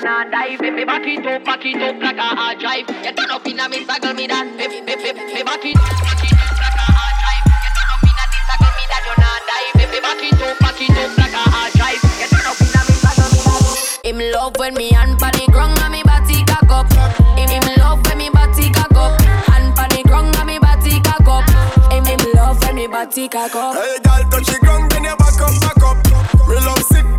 not dive. Me back it up, back it up like a hard drive. You turn up inna me saddle me that. Me me me me back it up, back it up like a hard drive. You turn up inna the saddle me that you not dive. Me me back it up, back it up like a hard drive. You turn up inna me saddle me that. Him love when me hand pan the ground and me body cock up. Him him love when me body cock up. Hand pan the ground and me body cock up. Him him love when me body cock up. Hey, girl, touch the ground, then you back up, back up. Me love sick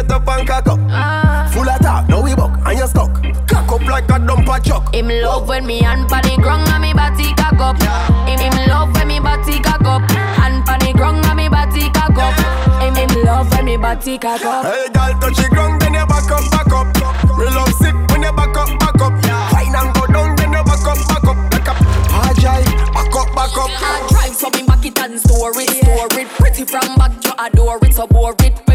set up and cock up. Ah. Full of talk, now we buck and you stuck. Cock up like a dumper truck. Him love when me hand pan the ground and me body cock up. Him him love when me body cock up. Hand pan the ground and me body cock up. Him him love when me body cock up. Hey, girl, touch the ground, then you back up, back up. Me love sick when you back up, back up. Fine and go down, then you back up, back up, back up. Drive, back up, back up. Hard drive so me back it and store it, store it. Pretty from back you adore it, so bore it.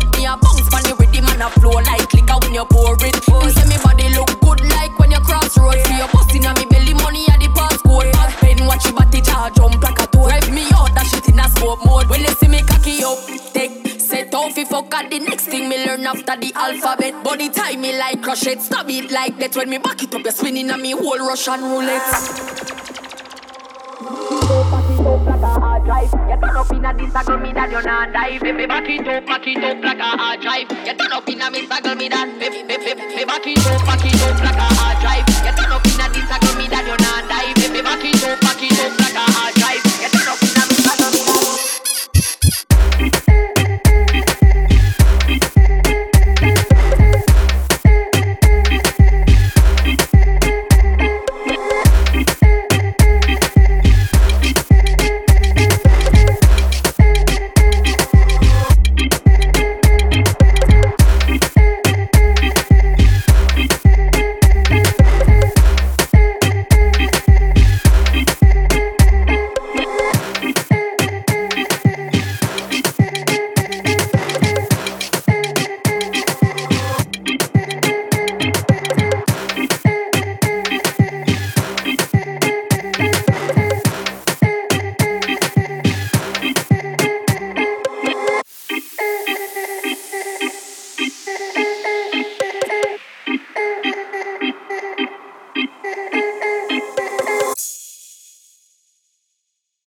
Up, me a bounce pon the rhythm and a flow like liquor when you pour it. Me say me body look good like when you cross road. See you busting on me belly money at the passcode. Back pen watch your body charge jump like a toad. Drive me out that shit in a smoke mode. When you see me cocky up, take set off if fuck at the next thing me learn after the alphabet. Body time me like crush it, stop it like that. When me back it up, you spinning on me whole Russian roulette. Hard drive. You turn up inna the saddle me that you not dive. Me back it up, back it up like a hard drive. You turn up like a the saddle me that dive. Me me back it up, back it up like a hard drive.